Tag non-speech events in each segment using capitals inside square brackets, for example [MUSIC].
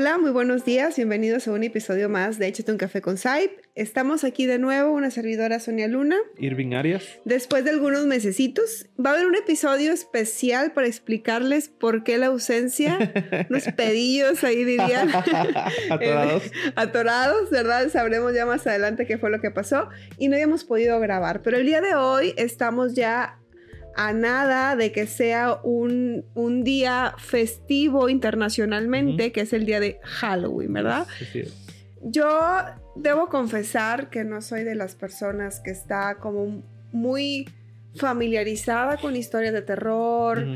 Hola, muy buenos días, bienvenidos a un episodio más de Échate un café con Saip. Estamos aquí de nuevo, una servidora Sonia Luna. Irving Arias. Después de algunos mesecitos, va a haber un episodio especial para explicarles por qué la ausencia, [LAUGHS] unos pedillos ahí dirían. [LAUGHS] Atorados. Atorados, ¿verdad? Sabremos ya más adelante qué fue lo que pasó y no habíamos podido grabar, pero el día de hoy estamos ya a nada de que sea un, un día festivo internacionalmente, que es el día de Halloween, ¿verdad? Sí, sí. Yo debo confesar que no soy de las personas que está como muy familiarizada con historias de terror,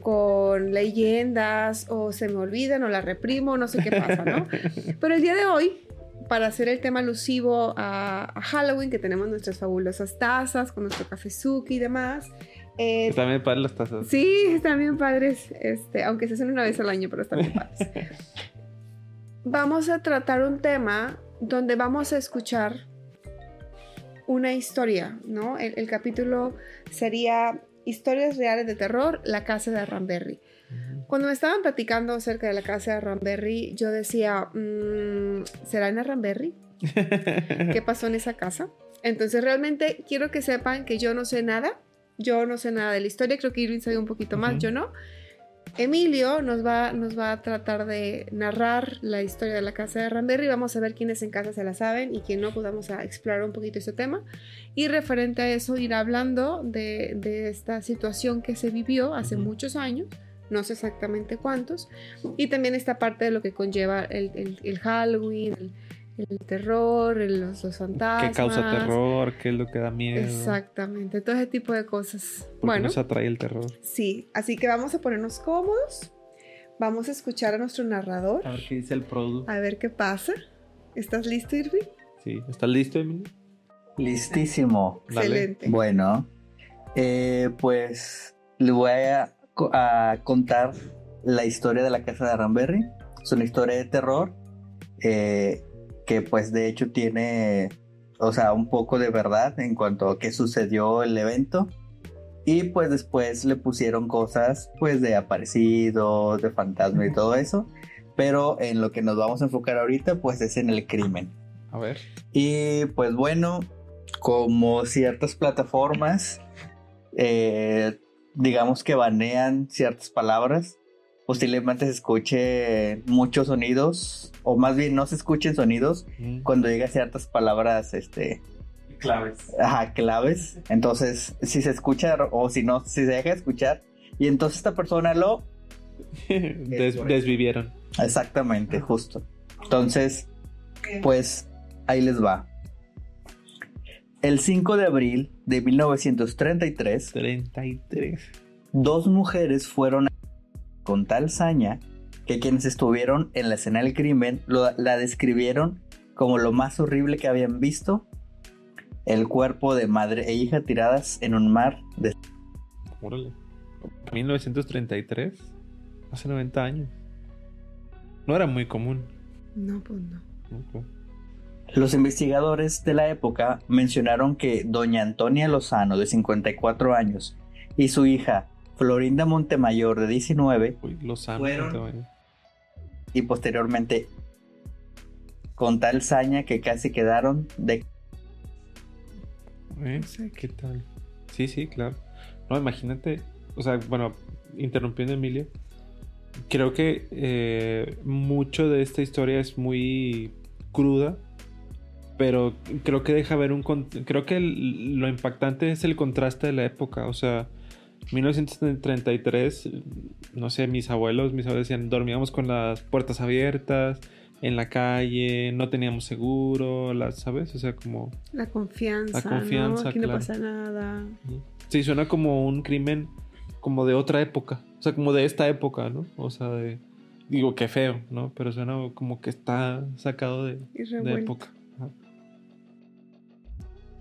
con leyendas, o se me olvidan, o la reprimo, no sé qué pasa, ¿no? [LAUGHS] Pero el día de hoy, para hacer el tema alusivo a, a Halloween, que tenemos nuestras fabulosas tazas con nuestro cafezuki y demás, eh, Están bien padres las tazas. Sí, están bien padres, este, aunque se hacen una vez al año, pero están bien padres. [LAUGHS] Vamos a tratar un tema donde vamos a escuchar una historia, ¿no? El, el capítulo sería Historias reales de terror, la casa de Ramberry. Cuando me estaban platicando acerca de la casa de Ramberry, yo decía, mm, ¿será en Ramberry? [LAUGHS] ¿Qué pasó en esa casa? Entonces realmente quiero que sepan que yo no sé nada, yo no sé nada de la historia, creo que Irving sabe un poquito más, Ujú. yo no. Emilio nos va, nos va a tratar de narrar la historia de la casa de Ramberry, vamos a ver quiénes en casa se la saben y quién no, pues vamos a explorar un poquito ese tema. Y referente a eso, ir hablando de, de esta situación que se vivió hace Ujú. muchos años, no sé exactamente cuántos, y también esta parte de lo que conlleva el, el- el Halloween, el, el terror, el- los, los fantasmas. ¿Qué causa terror? ¿Qué es lo que da miedo? Exactamente, todo ese tipo de cosas. ¿Por qué Bueno, nos atrae el terror? sí, así que vamos a ponernos cómodos, vamos a escuchar a nuestro narrador, A ver qué dice el producto. a ver qué pasa. ¿Estás listo, Irving? Sí. ¿Estás listo, Emilio? Listísimo. Dale. Excelente. Bueno, eh, pues le voy a contar la historia de la casa de Ramberry. Es una historia de terror eh, que pues de hecho tiene, o sea, un poco de verdad en cuanto a qué sucedió el evento. Y pues después le pusieron cosas pues de aparecidos, de fantasma y todo eso. Pero en lo que nos vamos a enfocar ahorita pues es en el crimen. A ver. Y pues bueno, como ciertas plataformas, eh, digamos que banean ciertas palabras, posiblemente se escuche muchos sonidos, o más bien no se escuchen sonidos Mm. cuando llega ciertas palabras, este, Claves. ajá, claves. Entonces, si se escucha o si no, si se deja de escuchar, y entonces esta persona lo [LAUGHS] Des- eso. desvivieron. Exactamente, justo. Entonces, pues ahí les va. El 5 de abril de 1933, 33. dos mujeres fueron con tal saña que quienes estuvieron en la escena del crimen lo- la describieron como lo más horrible que habían visto. El cuerpo de madre e hija tiradas en un mar de... Órale. 1933. Hace 90 años. No era muy común. No, pues no. Ok. Los investigadores de la época mencionaron que doña Antonia Lozano, de 54 años, y su hija Florinda Montemayor, de 19, Uy, los. Fueron- y posteriormente con tal saña que casi quedaron de... ¿Eh? ¿Qué tal? Sí, sí, claro. No, imagínate. O sea, bueno, interrumpiendo a Emilio. Creo que eh, mucho de esta historia es muy cruda. Pero creo que deja ver un. Creo que el- lo impactante es el contraste de la época. O sea, 1933, no sé, mis abuelos, mis abuelos decían, dormíamos con las puertas abiertas, en la calle, no teníamos seguro, las, ¿sabes? O sea, como. La confianza, La confianza, ¿no? Aquí no claro. pasa nada. Sí, suena como un crimen como de otra época. O sea, como de esta época, ¿no? O sea, de... Digo, qué feo, ¿no? Pero suena como que está sacado de, de época.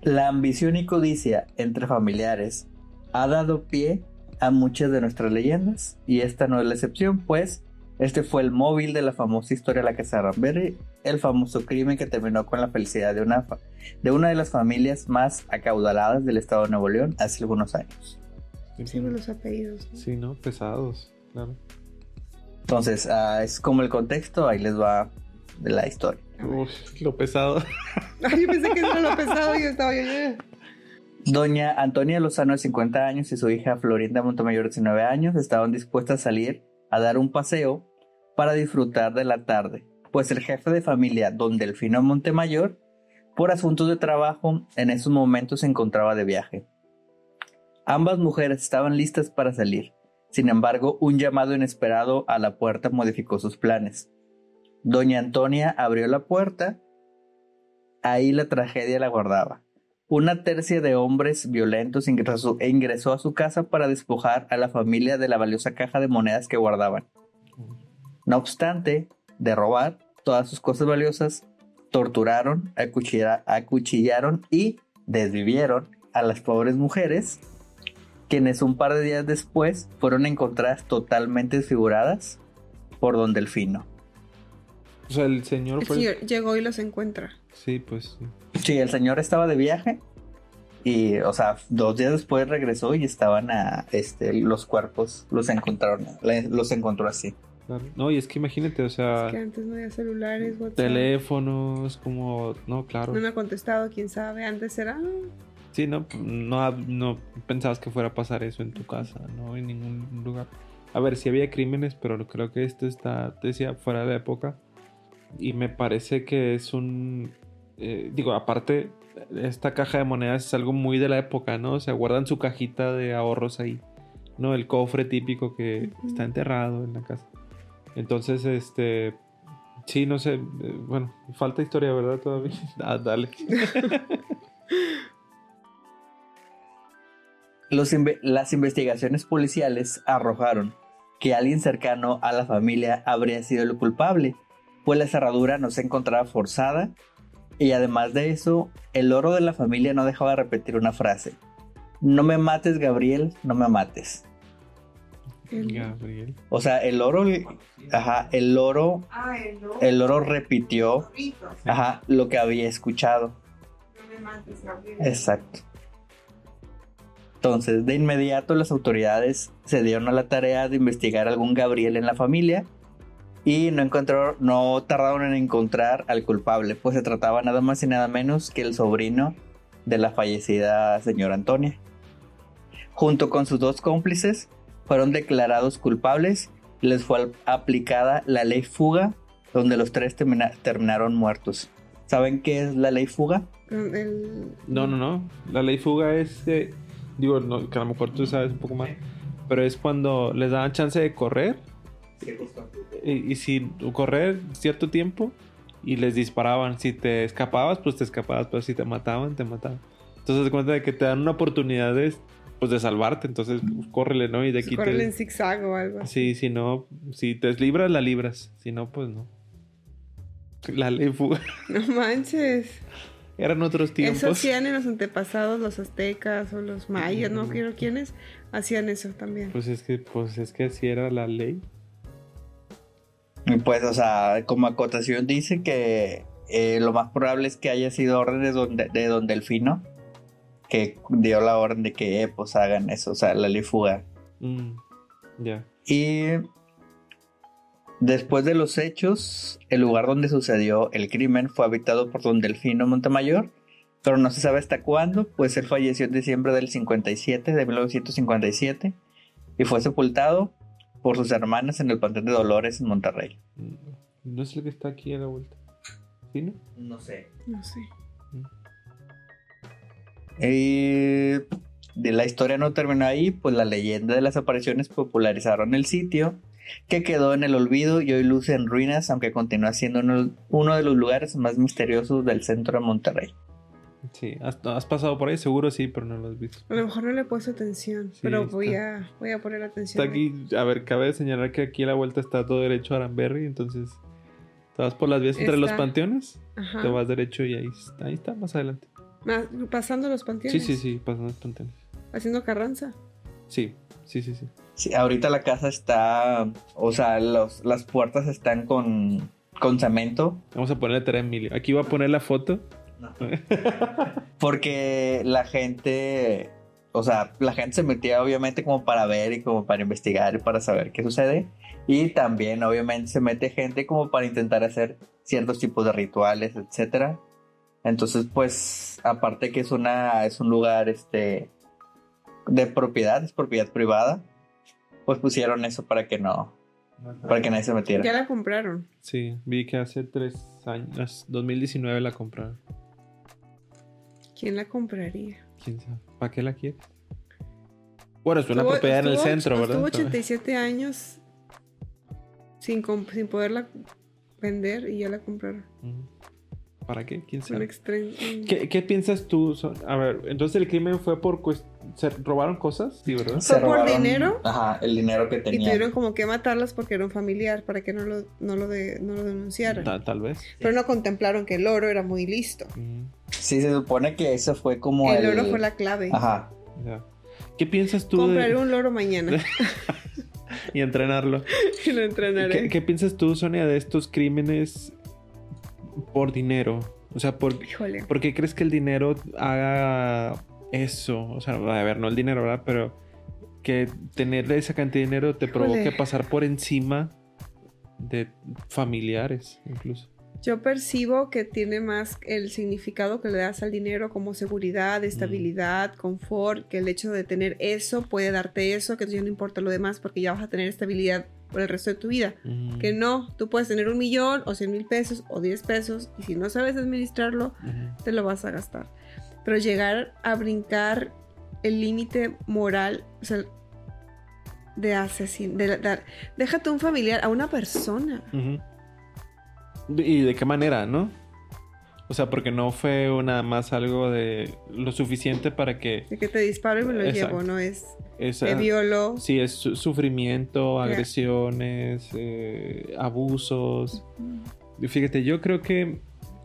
La ambición y codicia entre familiares ha dado pie a muchas de nuestras leyendas y esta no es la excepción, pues este fue el móvil de la famosa historia de la Casa de Ramberry, el famoso crimen que terminó con la felicidad de una, fa- de una de las familias más acaudaladas del estado de Nuevo León hace algunos años. Sí, los apellidos. ¿no? Sí, ¿no? Pesados, claro. Entonces, ah, es como el contexto, ahí les va de la historia. Uf, lo pesado. Ay, yo pensé que [LAUGHS] era lo pesado y yo estaba yo. Doña Antonia Lozano de 50 años y su hija Florinda Montemayor de 19 años estaban dispuestas a salir a dar un paseo para disfrutar de la tarde, pues el jefe de familia, don Delfino Montemayor, por asuntos de trabajo, en esos momentos se encontraba de viaje. Ambas mujeres estaban listas para salir. Sin embargo, un llamado inesperado a la puerta modificó sus planes. Doña Antonia abrió la puerta. Ahí la tragedia la guardaba. Una tercia de hombres violentos ingresó, ingresó a su casa para despojar a la familia de la valiosa caja de monedas que guardaban. No obstante, de robar todas sus cosas valiosas, torturaron, acuchilla- acuchillaron y desvivieron a las pobres mujeres, quienes un par de días después fueron encontradas totalmente desfiguradas por don Delfino. O sea, el señor El fue. señor llegó y los encuentra. Sí, pues sí. Sí, el señor estaba de viaje y, o sea, dos días después regresó y estaban a, este, los cuerpos, los encontraron, los encontró así. No, y es que imagínate, o sea, Es que antes no había celulares, WhatsApp. teléfonos, como. No, claro. No me ha contestado, quién sabe. Antes era. Sí, no, no, no pensabas que fuera a pasar eso en tu casa, no en ningún lugar. A ver, sí había crímenes, pero creo que esto está, te decía, fuera de la época. Y me parece que es un. Eh, digo, aparte, esta caja de monedas es algo muy de la época, ¿no? O sea, guardan su cajita de ahorros ahí, ¿no? El cofre típico que está enterrado en la casa. Entonces, este. Sí, no sé. eh, bueno, falta historia, ¿verdad? Todavía. [LAUGHS] Ah, dale. [LAUGHS] Los inve- las investigaciones policiales arrojaron que alguien cercano a la familia habría sido el culpable, pues la cerradura no se encontraba forzada y además de eso, el oro de la familia no dejaba de repetir una frase. No me mates, Gabriel, no me mates. el- Gabriel. O sea, el oro, ajá, el oro, Ah, el oro repitió, ajá, lo que había escuchado. No me mates, Gabriel. Exacto. Entonces, de inmediato las autoridades se dieron a la tarea de investigar algún Gabriel en la familia y no encontraron, no tardaron en encontrar al culpable, pues se trataba nada más y nada menos que el sobrino de la fallecida señora Antonia. Junto con sus dos cómplices, fueron declarados culpables y les fue aplicada la ley fuga, donde los tres termina- terminaron muertos. ¿Saben qué es la ley fuga? El- No, no, no. La ley fuga es, eh, digo, no, que a lo mejor tú sabes un poco más, pero es cuando les daban chance de correr y, y si correr cierto tiempo y les disparaban. Si te escapabas, pues te escapabas, pero si te mataban, te mataban. Entonces te cuenta de que te dan una oportunidad de, pues, de salvarte, entonces pues, córrele, ¿no? Y de aquí Correr te... en zigzag o algo. Sí, si no, si te libras, la libras. Si no, pues no. La ley fuga. [LAUGHS] No manches. Eran otros Eso tiempos. hacían en los antepasados, los aztecas o los mayas, no quiero quiénes, hacían eso también. Pues es que, pues es que así era la ley. Y pues, o sea, como acotación dice que eh, lo más probable es que haya sido orden de don, de don Delfino que dio la orden de que eh, pues hagan eso, o sea, la ley fuga. Mm, ya. Y después de los hechos, el lugar donde sucedió el crimen fue habitado por don Delfino Montemayor, pero no se sabe hasta cuándo, pues él falleció en diciembre del 57, de 1957, y fue sepultado por sus hermanas en el Panteón de Dolores en Monterrey. Mm, No es el que está aquí a la vuelta. ¿Sí, no? No sé. No sé. Y de la historia no terminó ahí, pues la leyenda de las apariciones popularizaron el sitio, que quedó en el olvido y hoy luce en ruinas, aunque continúa siendo uno, uno de los lugares más misteriosos del centro de Monterrey. Sí. ¿Has, has pasado por ahí? Seguro sí, pero no lo has visto. A lo mejor no le he puesto atención, Sí, pero está. voy a, voy a poner atención. Está aquí, a ver, cabe señalar que aquí a la vuelta está todo derecho a Aranberry, entonces te vas por las vías entre los panteones, Ajá. te vas derecho y ahí está, ahí está, más adelante. Pasando los Sí, panteones. sí, sí, pasando los panteones. Haciendo carranza. Sí, sí, sí, sí. Sí, ahorita la casa está, o sea, los- las puertas están con, con cemento, Vamos a ponerle tarea a Emilio. Aquí va a poner la foto. [LAUGHS] porque la gente, o sea, la gente se metía obviamente como para ver y como para investigar y para saber qué sucede. Y también, obviamente, se mete gente como para intentar hacer ciertos tipos de rituales, etcétera. Entonces, pues, aparte que es una, es un lugar, este, de propiedad, es propiedad privada, pues pusieron eso para que no, para que nadie se metiera. Ya la compraron. Sí, vi que hace tres años, 2019 la compraron. ¿Quién la compraría? ¿Quién sabe? ¿Para qué la quiere? Bueno, es una propiedad en el centro, ¿verdad? Estuvo 87 años sin, poderla vender y ya la compraron. ¿Para qué? ¿Quién Un sabe? extremo. ¿Qué, qué piensas tú? A ver, entonces el crimen fue por... cuest- ¿Se robaron cosas? Sí, ¿verdad? ¿Fue por dinero? Ajá, el dinero que Y tenía. tuvieron como que matarlas porque era un familiar para que no lo, no lo, de- no lo denunciaran. Ta- tal vez. Pero no contemplaron que el oro era muy listo. Ujú. Sí, se supone que eso fue como el el... oro fue la clave. Ajá. Ya. ¿Qué piensas tú Compraré de... un loro mañana [LAUGHS] y entrenarlo? [LAUGHS] y lo entrenaré. ¿Qué, qué piensas tú, Sonia, de estos crímenes por dinero? O sea, por, Híjole. ¿por qué crees que el dinero haga eso? O sea, a ver, no el dinero, ¿verdad? Pero que tener esa cantidad de dinero te Híjole. provoque pasar por encima de familiares, incluso. Yo percibo que tiene más el significado que le das al dinero como seguridad, estabilidad, confort, que el hecho de tener eso puede darte eso, que ya no importa lo demás porque ya vas a tener estabilidad por el resto de tu vida. Que no, tú puedes tener un millón o cien mil pesos o diez pesos y si no sabes administrarlo, te lo vas a gastar. Pero llegar a brincar el límite moral, o sea, de asesino, de dar, déjate un familiar a una persona. ¿Y de qué manera, no? O sea, porque no fue nada más algo de lo suficiente para que De que te disparo y me lo Exacto. llevo, no es esa, te violó. Sí, es su- sufrimiento, agresiones, eh, abusos. Y Fíjate, yo creo que.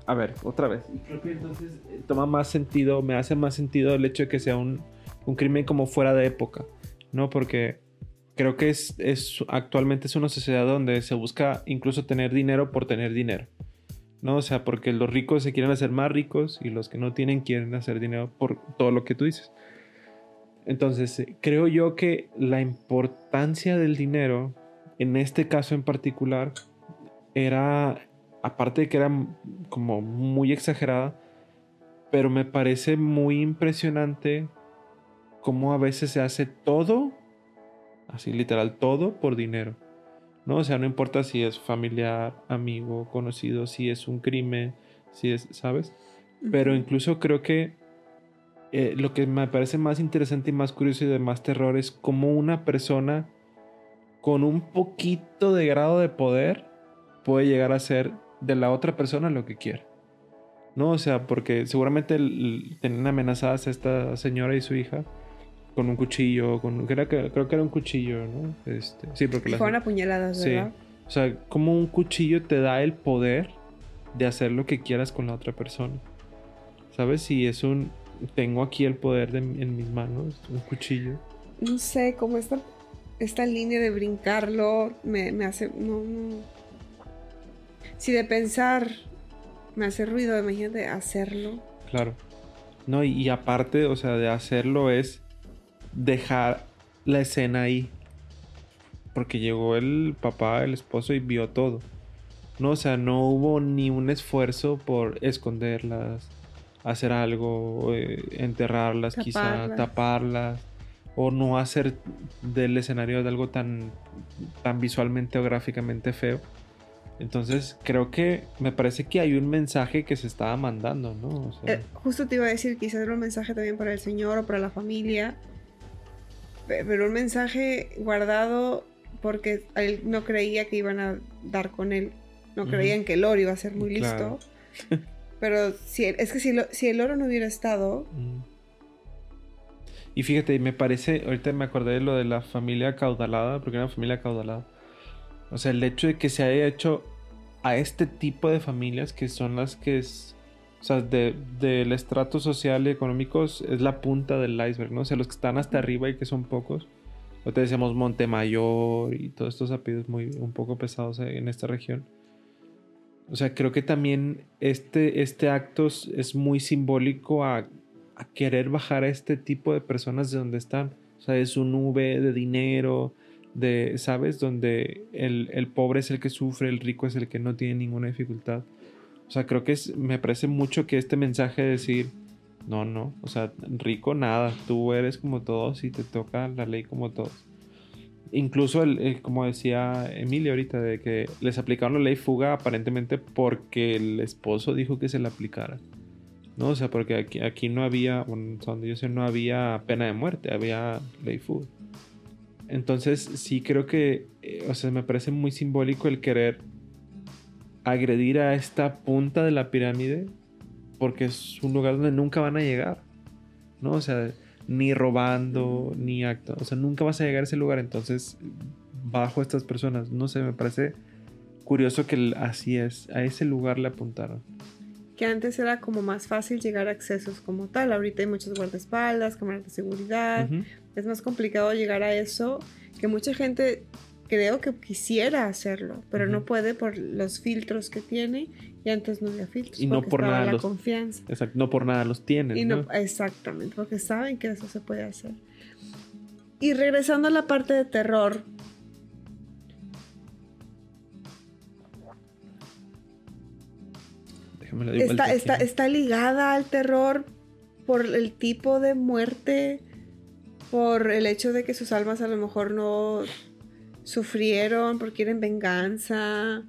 A ver, otra vez. Creo que entonces eh, toma más sentido, me hace más sentido el hecho de que sea un, un crimen como fuera de época, ¿no? Porque creo que es, es actualmente es una sociedad donde se busca incluso tener dinero por tener dinero, ¿no? O sea, porque los ricos se quieren hacer más ricos y los que no tienen quieren hacer dinero por todo lo que tú dices. Entonces, eh, creo yo que la importancia del dinero, en este caso en particular, era, aparte de que era como muy exagerada, pero me parece muy impresionante cómo a veces se hace todo, así literal, todo por dinero. ¿No? O sea, no importa si es familiar, amigo, conocido, si es un crimen, si es, ¿sabes? Pero incluso creo que eh, lo que me parece más interesante y más curioso y de más terror es cómo una persona con un poquito de grado de poder puede llegar a ser de la otra persona lo que quiere. ¿No? O sea, porque seguramente tenían amenazadas a esta señora y su hija con un cuchillo, con, creo, que, creo que era un cuchillo, ¿no? Este, sí, porque las- Fueron apuñaladas, Sí. ¿verdad? o sea, como un cuchillo te da el poder de hacer lo que quieras con la otra persona. ¿Sabes? Si es un... Tengo aquí el poder de- en mis manos, un cuchillo. No sé, como esta, esta línea de brincarlo me, me hace. No, no. Si de pensar me hace ruido, imagínate hacerlo. Claro. No, y, y aparte, o sea, de hacerlo es dejar la escena ahí. Porque llegó el papá, el esposo y vio todo. No, o sea, no hubo ni un esfuerzo por esconderlas, hacer algo, eh, enterrarlas, quizá Taparlas. taparlas, o no hacer del escenario de algo tan, tan visualmente o gráficamente feo. Entonces, creo que me parece que hay un mensaje que se estaba mandando, ¿no? O sea, Eh, justo te iba a decir, quizás era un mensaje también para el señor o para la familia. Pe- Pero un mensaje guardado porque él no creía que iban a dar con él. No creían que el oro iba a ser muy Claro. listo. [LAUGHS] Pero si, es que si, lo- si el oro no hubiera estado, Mm. Y fíjate, me parece, ahorita me acordé de lo de la familia acaudalada, porque era una familia acaudalada. O sea, el hecho de que se haya hecho a este tipo de familias que son las que es, o sea, de- del estrato social y económico es la punta del iceberg, ¿no? O sea, los que están hasta arriba y que son pocos. Ahorita decíamos Montemayor y todos estos apellidos muy, un poco pesados en esta región. O sea, creo que también este, este acto es- muy simbólico a, a querer bajar a este tipo de personas de donde están. O sea, es un nube de dinero, de, ¿sabes? Donde el, el, pobre es el que sufre, el rico es el que no tiene ninguna dificultad. O sea, creo que es, me parece mucho que este mensaje de decir, no, no, o sea, rico nada, tú eres como todos y te toca la ley como todos. Incluso, el, como decía Emilia ahorita, de que les aplicaron la ley fuga aparentemente porque el esposo dijo que se la aplicara. ¿No? O sea, porque aquí, aquí no había, donde yo sé, no había pena de muerte, había ley fuga. Entonces, sí creo que, eh, o sea, me parece muy simbólico el querer agredir a esta punta de la pirámide porque es un lugar donde nunca van a llegar, ¿no? O sea, ni robando, ni acto, o sea, nunca vas a llegar a ese lugar, entonces, bajo estas personas, no sé, me parece curioso que así es, a ese lugar le apuntaron. Que antes era como más fácil llegar a accesos como tal, ahorita hay muchos guardaespaldas, cámaras de seguridad, es más complicado llegar a eso, que mucha gente creo que quisiera hacerlo, pero no puede por los filtros que tiene y antes no había filtros. Y no por nada la los, confianza. Exacto, no por nada los tienen. no, Exactamente, porque saben que eso se puede hacer. Y regresando a la parte de terror. está, está, está ligada al terror por el tipo de muerte, por el hecho de que sus almas a lo mejor no sufrieron, porque quieren venganza.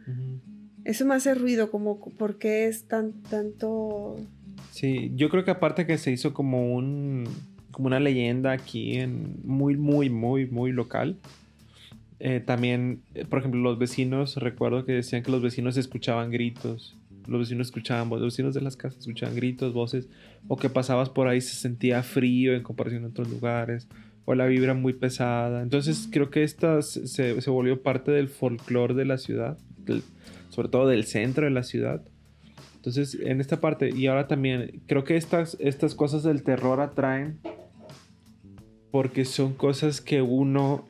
Eso me hace ruido, como por qué es tan tanto. Sí, yo creo que aparte que se hizo como un como una leyenda aquí en muy muy muy muy local. Eh, también, eh, por ejemplo, los vecinos, recuerdo que decían que los vecinos escuchaban gritos, los vecinos escuchaban voces, los vecinos de las casas escuchaban gritos, voces, o que pasabas por ahí se sentía frío en comparación a otros lugares, o la vibra muy pesada. Entonces creo que esta se, se volvió parte del folclore de la ciudad, sobre todo del centro de la ciudad. Entonces en esta parte, y ahora también, creo que estas, estas cosas del terror atraen porque son cosas que uno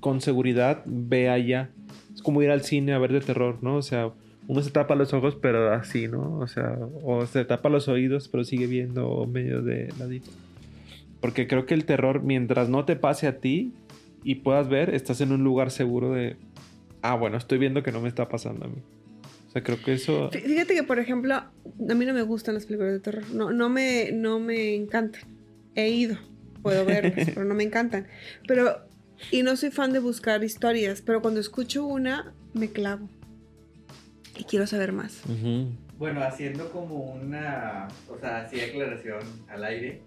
con seguridad ve allá. Es como ir al cine a ver de terror, ¿no? O sea, uno se tapa los ojos, pero así, ¿no? O sea, o se tapa los oídos, pero sigue viendo medio de ladito. Porque creo que el terror, mientras no te pase a ti y puedas ver, estás en un lugar seguro de, ah, bueno, estoy viendo que no me está pasando a mí. O sea, creo que eso... Fíjate que, por ejemplo, a mí no me gustan las películas de terror. No, no, me, no me encantan. He ido, puedo ver, [LAUGHS] pero no me encantan. Pero, y no soy fan de buscar historias, pero cuando escucho una, me clavo. Y quiero saber más. Bueno, haciendo como una, o sea, así aclaración al aire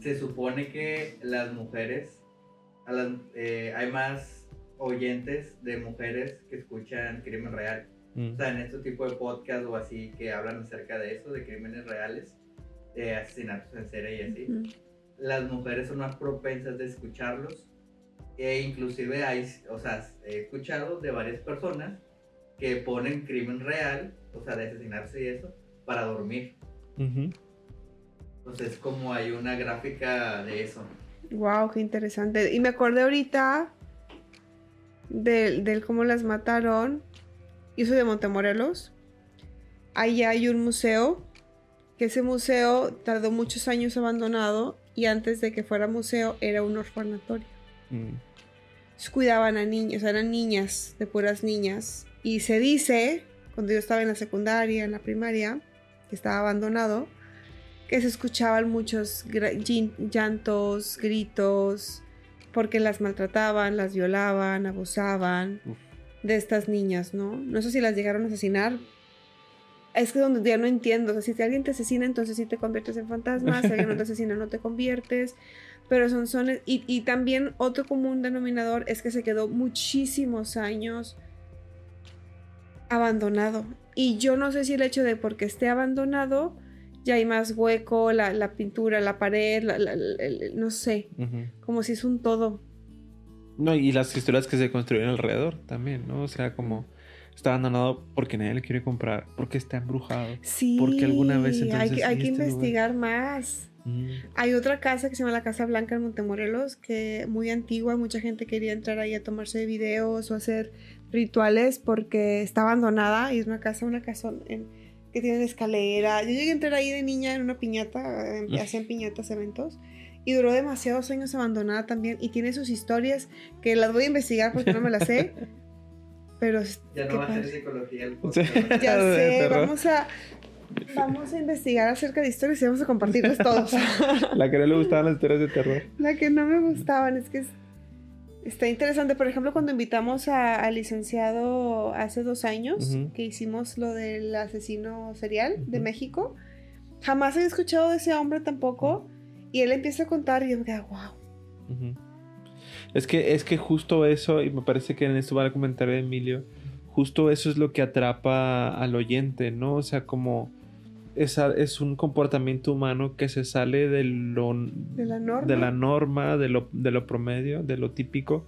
se supone que las mujeres, eh, hay más oyentes de mujeres que escuchan crimen real. Mm. O sea, en este tipo de podcast o así que hablan acerca de eso, de crímenes reales, de asesinatos en serie y así. Las mujeres son más propensas de escucharlos. E inclusive hay, o sea, he escuchado de varias personas que ponen crimen real, o sea, de asesinarse y eso, para dormir. Pues es como hay una gráfica de eso. Wow, qué interesante. Y me acordé ahorita del, cómo las mataron. Yo soy de Montemorelos. Ahí hay un museo. Que ese museo tardó muchos años abandonado. Y antes de que fuera museo, era un orfanatorio. Mm. cuidaban a niños, eran niñas, de puras niñas. Y se dice, cuando yo estaba en la secundaria, en la primaria, que estaba abandonado, que se escuchaban muchos llantos, gritos, porque las maltrataban, las violaban, abusaban de estas niñas, ¿no? No sé si las llegaron a asesinar. Es que donde ya no entiendo, o sea, si alguien te asesina, entonces sí te conviertes en fantasma, si alguien no te [LAUGHS] asesina, no te conviertes, pero son, son, y, y también otro común denominador es que se quedó muchísimos años abandonado. Y yo no sé si el hecho de porque esté abandonado, ya hay más hueco, la, pintura, la pared, no sé, como si es un todo. No, y las historias que se construyen alrededor también, ¿no? O sea, como está abandonado porque nadie le quiere comprar, porque está embrujado. Sí, porque alguna vez hay, que, hay que este investigar más. Hay otra casa que se llama la Casa Blanca en Montemorelos, que muy antigua, mucha gente quería entrar ahí a tomarse videos o hacer rituales porque está abandonada y es una casa, una casa en, que tienen escalera. Yo llegué a entrar ahí de niña en una piñata, eh, hacían piñatas, eventos. Y duró demasiados años abandonada también. Y tiene sus historias que las voy a investigar porque no me las sé. [LAUGHS] Pero. Ya no va a ser psicología el Sí. [LAUGHS] Ya [LAUGHS] sé, vamos a. Vamos a investigar acerca de historias y vamos a compartirlas todos. La que no le gustaban las historias de terror. La que no me gustaban es que es- está interesante. Por ejemplo, cuando invitamos al licenciado hace dos años, que hicimos lo del asesino serial de. México, jamás había escuchado de ese hombre tampoco. Y él empieza a contar y yo me quedo, wow. Es que, es que justo eso, y me parece que en esto va a comentar Emilio, justo eso es lo que atrapa al oyente, ¿no? O sea, como esa, es un comportamiento humano que se sale de lo, De la norma. de la norma, de lo, de lo promedio, de lo típico,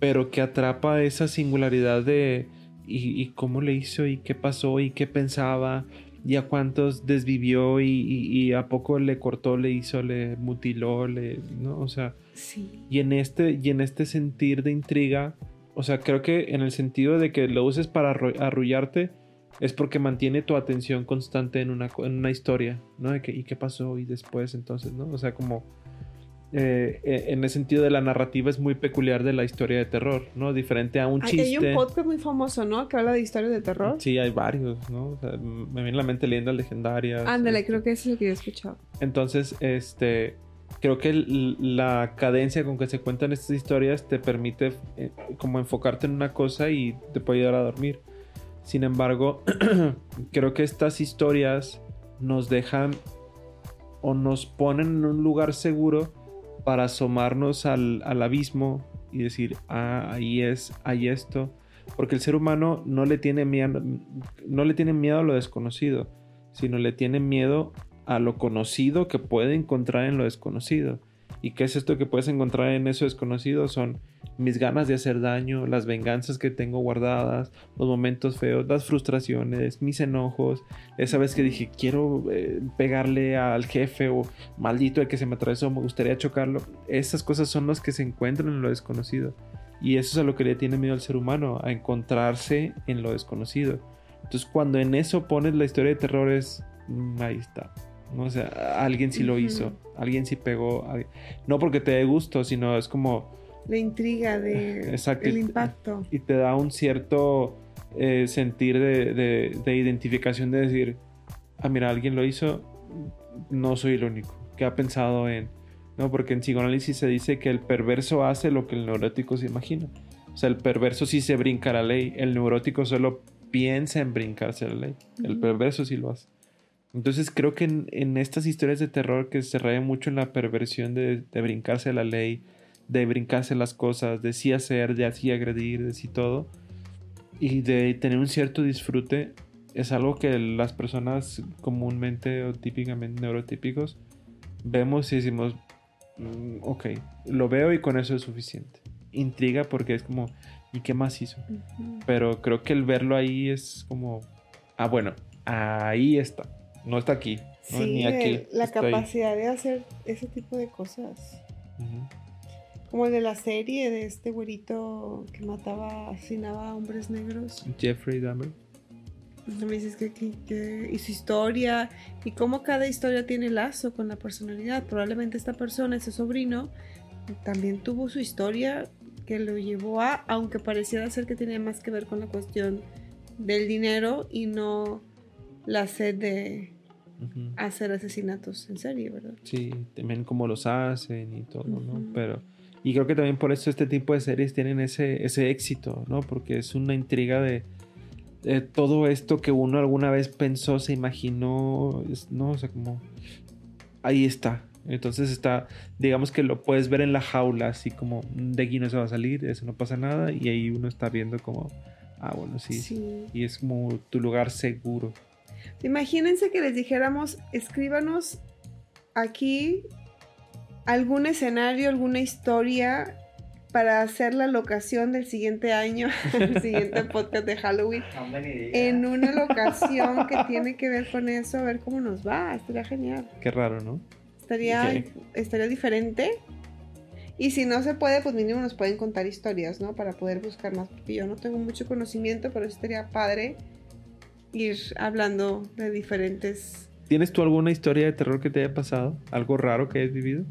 pero que atrapa esa singularidad de y, y cómo le hizo y qué pasó y qué pensaba y a cuántos desvivió y, y- y a poco le cortó, le hizo, le mutiló, le, ¿no? O sea, Sí. y en este y en este sentir de intriga, o sea, creo que en el sentido de que lo uses para arru- arrullarte es porque mantiene tu atención constante en una, en una historia, ¿no? De que, ¿Y qué pasó? Y después, entonces, ¿no? O sea, como eh, eh, en el sentido de la narrativa es muy peculiar de la historia de terror, ¿no? Diferente a un Hay, chiste. hay un podcast muy famoso, ¿no? Que habla de historias de terror. Sí, hay varios, ¿no? O sea, me viene a la mente leyendas legendarias. Ándale, este, creo que eso es lo que yo he escuchado. entonces, este, creo que la cadencia con que se cuentan estas historias te permite eh, como enfocarte en una cosa y te puede ayudar a dormir. Sin embargo, [CLEARS THROAT] creo que estas historias nos dejan o nos ponen en un lugar seguro para asomarnos al, al abismo y decir, ah, ahí es, hay esto. Porque el ser humano no le tiene miedo, no le tiene miedo a lo desconocido, sino le tiene miedo a lo conocido que puede encontrar en lo desconocido. ¿Y qué es esto que puedes encontrar en eso desconocido? Son mis ganas de hacer daño, las venganzas que tengo guardadas, los momentos feos, las frustraciones, mis enojos, esa vez que dije quiero eh, pegarle al jefe o maldito el que se me atravesó, me gustaría chocarlo. Esas cosas son las que se encuentran en lo desconocido. Y eso es a lo que le tiene miedo al ser humano, a encontrarse en lo desconocido. Entonces cuando en eso pones la historia de terror es, mm, ahí está. ¿No? O sea, alguien sí lo hizo, alguien sí pegó. alguien- No porque te dé gusto, sino es como... La intriga de [LAUGHS] Exacto. el impacto. Y te da un cierto eh, sentir de, de- de identificación de decir, ah, mira, alguien lo hizo, no soy el único que ha pensado en... ¿no? Porque en psicoanálisis se dice que el perverso hace lo que el neurótico se imagina. O sea, el perverso sí se brinca la ley, el neurótico solo piensa en brincarse la ley. El perverso sí lo hace. Entonces creo que en, en estas historias de terror que se rayan mucho en la perversión de, de brincarse la ley, de brincarse las cosas, de sí hacer, de así agredir, de sí todo, y de tener un cierto disfrute, es algo que las personas comúnmente o típicamente neurotípicos vemos y decimos, "Mm, ok, lo veo y con eso es suficiente. Intriga porque es como, ¿y qué más hizo? Ujú. Pero creo que el verlo ahí es como, ah, bueno, ahí está, no está aquí, no, Sí, ni aquí. la ahí. capacidad de hacer ese tipo de cosas. Como el de la serie de este güerito que mataba, asesinaba a hombres negros. Jeffrey Dahmer. Me dices que, que- que- y su historia y cómo cada historia tiene lazo con la personalidad. Probablemente esta persona, ese sobrino, también tuvo su historia que lo llevó a, aunque pareciera ser que tenía más que ver con la cuestión del dinero y no la sed de Hacer asesinatos en serie, ¿verdad? Sí, también cómo los hacen y todo, ¿no? Pero, y creo que también por eso este tipo de series tienen ese, ese éxito, ¿no? Porque es una intriga de, de todo esto que uno alguna vez pensó, se imaginó, ¿no? O sea, como, ahí está. Entonces está, digamos que lo puedes ver en la jaula, así como, de aquí no se va a salir, eso no pasa nada, y ahí uno está viendo como, ah, bueno, sí. Sí. Y es como tu lugar seguro. Imagínense que les dijéramos, escríbanos aquí algún escenario, alguna historia para hacer la locación del siguiente año, [LAUGHS] el siguiente podcast de Halloween, en una locación que tiene que ver con eso, a ver cómo nos va, estaría genial, Qué raro, ¿no? estaría, estaría diferente. Y si no se puede, pues mínimo nos pueden contar historias, ¿no? Para poder buscar más, porque yo no tengo mucho conocimiento, pero estaría padre ir hablando de diferentes... ¿Tienes tú alguna historia de terror que te haya pasado? ¿Algo raro que hayas vivido?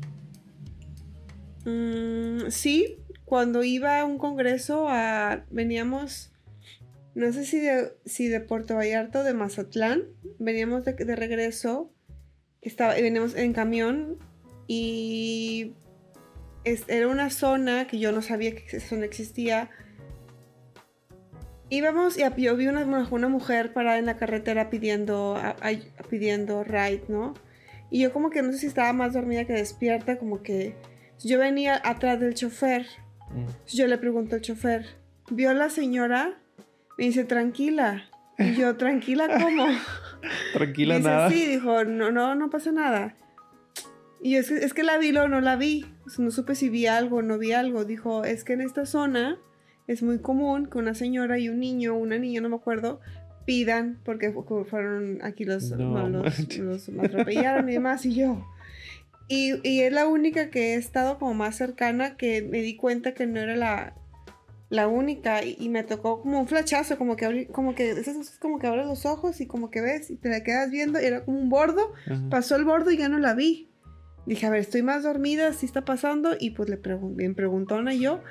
Mm, sí, cuando iba a un congreso, a, veníamos, no sé si de, si de Puerto Vallarta o de Mazatlán, veníamos de, de regreso, estaba, veníamos en camión y es- era una zona que yo no sabía que esa zona existía. Íbamos y a- yo vi una, una mujer parada en la carretera pidiendo, a- a- pidiendo ride, ¿no? Y yo como que no sé si estaba más dormida que despierta, como que yo venía atrás del chofer. Mm. Yo le pregunto al chofer, ¿vio a la señora? Me dice, tranquila. Y yo, tranquila, ¿cómo? [LAUGHS] Tranquila, Dice, nada. sí, dijo, no, no, no pasa nada. Y yo, es que, es que la vi o no la vi. O sea, no supe si vi algo o no vi algo. Dijo, es que en esta zona es muy común que una señora y un niño, una niña, no me acuerdo, pidan, porque fu- fueron aquí los, No los, los atropellaron y demás, y yo. Y, y es la única que he estado como más cercana que me di cuenta que no era la, la única y, y me tocó como un flachazo, como que, como que, cosas como que abres los ojos y como que ves y te la quedas viendo y era como un bordo, Ajá. pasó el bordo y ya no la vi. Dije, a ver, estoy más dormida, ¿sí está pasando? Y pues le pregunté, bien preguntona yo,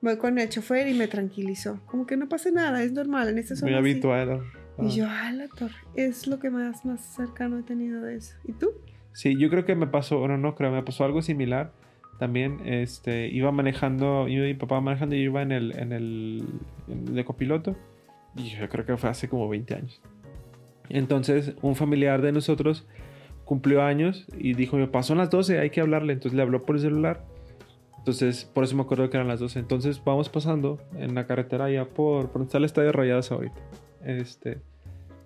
voy con el chofer y me tranquilizó. Como que no pasa nada, es normal, en Muy zona sí". habitual. ¿no? Y Ah. yo, ah, la torre, es lo que más, más cercano he tenido de eso. ¿Y tú? Sí, yo creo que me pasó, bueno, no creo, me pasó algo similar. También, este, iba manejando, yo y mi papá manejando y yo iba en el, en el, en- de copiloto. Y yo creo que fue hace como 20 años. Entonces, un familiar de nosotros cumplió años y dijo, me pasó las 12, hay que hablarle. Entonces le habló por el celular. Entonces, por eso me acuerdo que eran las 12. Entonces, vamos pasando en la carretera ya por, por donde está el estadio Rayadas ahorita. Este,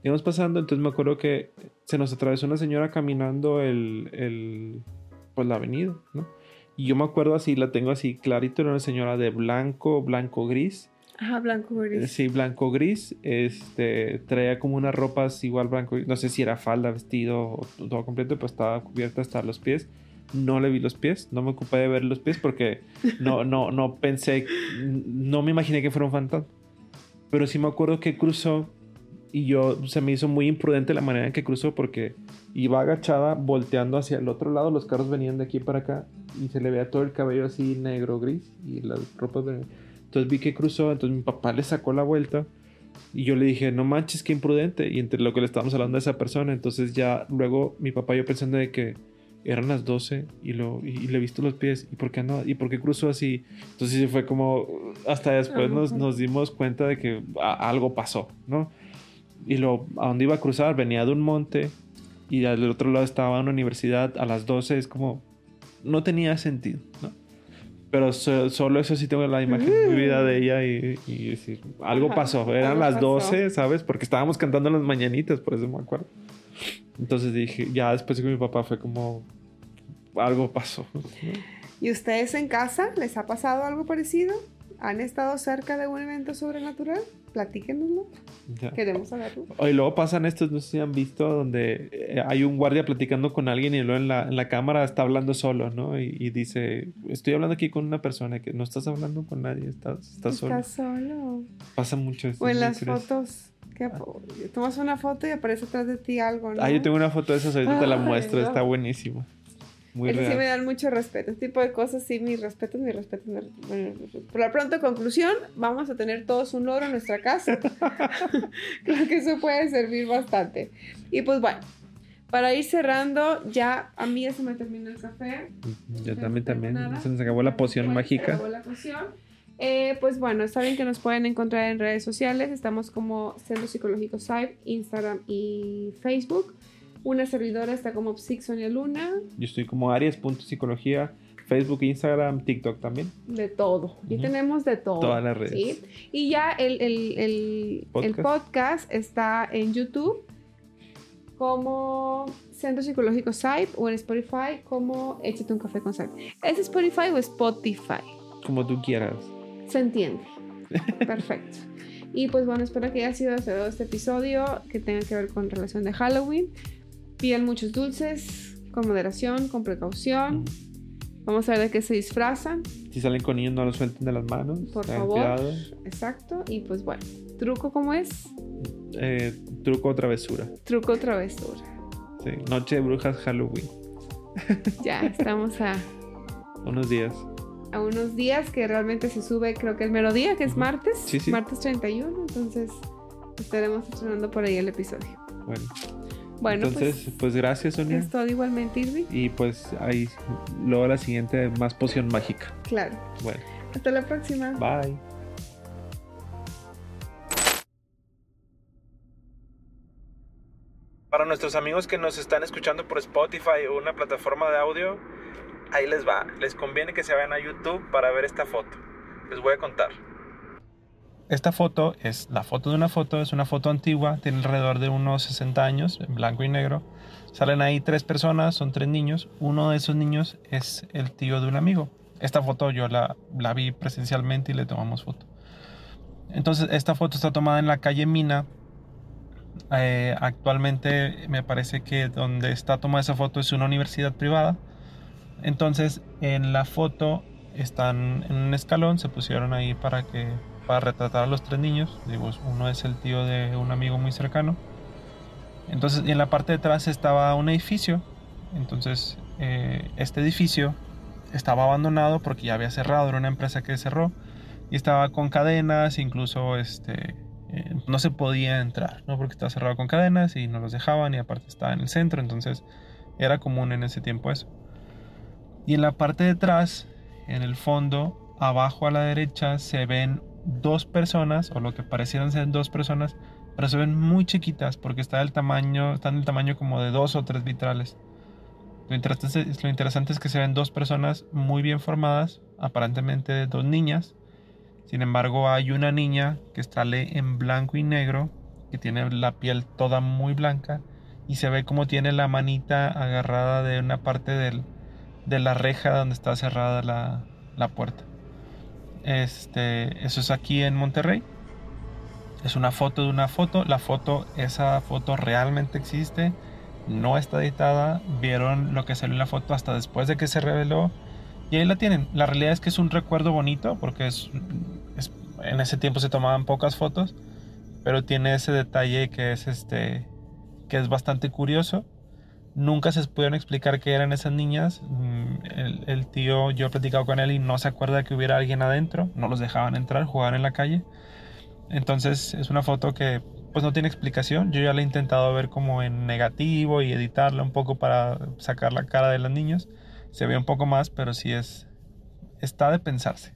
íbamos pasando, entonces me acuerdo que se nos atravesó una señora caminando el, el pues la avenida, ¿no? Y yo me acuerdo así, la tengo así clarito, era una señora de blanco, blanco gris. Ajá, blanco Eh, gris. Sí, blanco gris. Este, traía como unas ropas igual blanco, no sé si era falda, vestido o todo completo, pues estaba cubierta hasta los pies. No le vi los pies, no me ocupé de ver los pies porque no, no, no pensé, no me imaginé que fuera un fantasma. Pero sí me acuerdo que cruzó y yo se me hizo muy imprudente la manera en que cruzó porque iba agachada volteando hacia el otro lado, los carros venían de aquí para acá y se le veía todo el cabello así negro gris y las ropas de... Entonces vi que cruzó, entonces mi papá le sacó la vuelta y yo le dije, no manches, qué imprudente. Y entre lo que le estábamos hablando a esa persona, entonces ya luego mi papá y yo pensando de que eran las 12 y, lo, y, y le he visto los pies. ¿Y por qué no? ¿Y por qué cruzó así? Entonces fue como, hasta después nos, nos dimos cuenta de que a- algo pasó, ¿no? Y lo, a donde iba a cruzar venía de un monte y al otro lado estaba una universidad a las 12. Es como, no tenía sentido, ¿no? Pero so- solo eso sí tengo la imagen vivida de ella y, y decir, algo Ajá, pasó. Eran algo las pasó. 12, ¿sabes? Porque estábamos cantando las mañanitas, por eso me acuerdo. Entonces dije, ya después que mi papá fue como, algo pasó. ¿Y ustedes en casa les ha pasado algo parecido? ¿Han estado cerca de un evento sobrenatural? Platíquenoslo. Ya. Queremos saberlo. Y luego pasan estos, no sé si han visto, donde eh, hay un guardia platicando con alguien y luego en la, en la cámara está hablando solo, ¿no? Y, y dice, estoy hablando aquí con una persona que no estás hablando con nadie, estás, estás solo. Estás solo. Pasa mucho esto. O en las fotos. Que tomas una foto y aparece atrás de ti algo, ¿no? Ah, yo tengo una foto de esas, ahorita te la muestro, no. está buenísima. Muy sí real. me dan mucho respeto. Este tipo de cosas, sí, mis respetos, mis respetos. mis respetos. Por la pronto, conclusión, vamos a tener todos un logro en nuestra casa. [LAUGHS] [LAUGHS] Creo que eso puede servir bastante. Y pues bueno, para ir cerrando, ya a mí ya se me terminó el café. Yo No también, también. nada. Se nos acabó la poción Bueno, se mágica. acabó la poción. Eh, pues bueno, saben que nos pueden encontrar en redes sociales. Estamos como Centro Psicológico Site, Instagram y Facebook. Una servidora está como Psixonia Luna. Yo estoy como Aries.psicología, Facebook, Instagram, TikTok también. De todo. Y tenemos de todo. Todas las redes. ¿sí? Y ya el, el- el- el Podcast. podcast está en YouTube como Centro Psicológico Site o en Spotify como Échate un café con Site. ¿Es Spotify o Spotify? Como tú quieras. Se entiende. [LAUGHS] Perfecto. Y pues bueno, espero que haya sido deseado este episodio que tenga que ver con relación de Halloween. Pidan muchos dulces, con moderación, con precaución. Vamos a ver de qué se disfrazan. Si salen con niños, no los suelten de las manos. Por favor. cuidado. Exacto. Y pues bueno, truco como es. eh, truco o travesura. Truco o travesura. Sí, noche de brujas Halloween. Ya estamos a, [LAUGHS] Unos días. A unos días que realmente se sube, creo que el mero día, que es Ujú. martes. Sí, sí. Martes 31, entonces estaremos estrenando por ahí el episodio. Bueno, Bueno, entonces, pues pues, gracias, Sonia. es todo igualmente, Irving. Y pues ahí, luego la siguiente, más poción mágica. Claro. Bueno, Hasta la próxima. bye. Para nuestros amigos que nos están escuchando por Spotify o una plataforma de audio, ahí les va. Les conviene que se vayan a YouTube para ver esta foto. Les voy a contar. Esta foto es la foto de una foto, es una foto antigua, tiene alrededor de unos 60 años, en blanco y negro. Salen ahí tres personas, son tres niños. Uno de esos niños es el tío de un amigo. Esta foto yo la, vi presencialmente y le tomamos foto. Entonces, esta foto está tomada en la calle Mina. Eh, actualmente me parece que donde está tomada esa foto es una universidad privada. Entonces, en la foto están en un escalón, se pusieron ahí para que para retratar a los tres niños. Digo, uno es el tío de un amigo muy cercano. Entonces, en la parte de atrás estaba un edificio. Entonces, eh, este edificio estaba abandonado porque ya había cerrado, era una empresa que cerró y estaba con cadenas, incluso este, eh, no se podía entrar, ¿no? porque estaba cerrado con cadenas y no los dejaban y aparte estaba en el centro, entonces era común en ese tiempo eso. Y en la parte de atrás, en el fondo, abajo a la derecha, se ven dos personas, o lo que parecieran ser dos personas, pero se ven muy chiquitas porque está del tamaño, están del tamaño como de dos o tres vitrales. Lo interesante, es que se ven dos personas muy bien formadas, aparentemente dos niñas. Sin embargo, hay una niña que sale en blanco y negro, que tiene la piel toda muy blanca y se ve como tiene la manita agarrada de una parte del, de la reja donde está cerrada la, la puerta. Este, eso es aquí en Monterrey. Es una foto de una foto. La foto, esa foto realmente existe. No está editada. Vieron lo que salió en la foto hasta después de que se reveló. Y ahí la tienen. La realidad es que es un recuerdo bonito porque es, es- en ese tiempo se tomaban pocas fotos. Pero tiene ese detalle que es este que es bastante curioso. Nunca se pudieron explicar qué eran esas niñas. Mm, El, tío, yo he platicado con él y no se acuerda que hubiera alguien adentro. No los dejaban entrar, jugaban en la calle. Entonces es una foto que pues no tiene explicación. Yo ya la he intentado ver como en negativo y editarla un poco para sacar la cara de los niños. Se ve un poco más, pero sí es... Está de pensarse.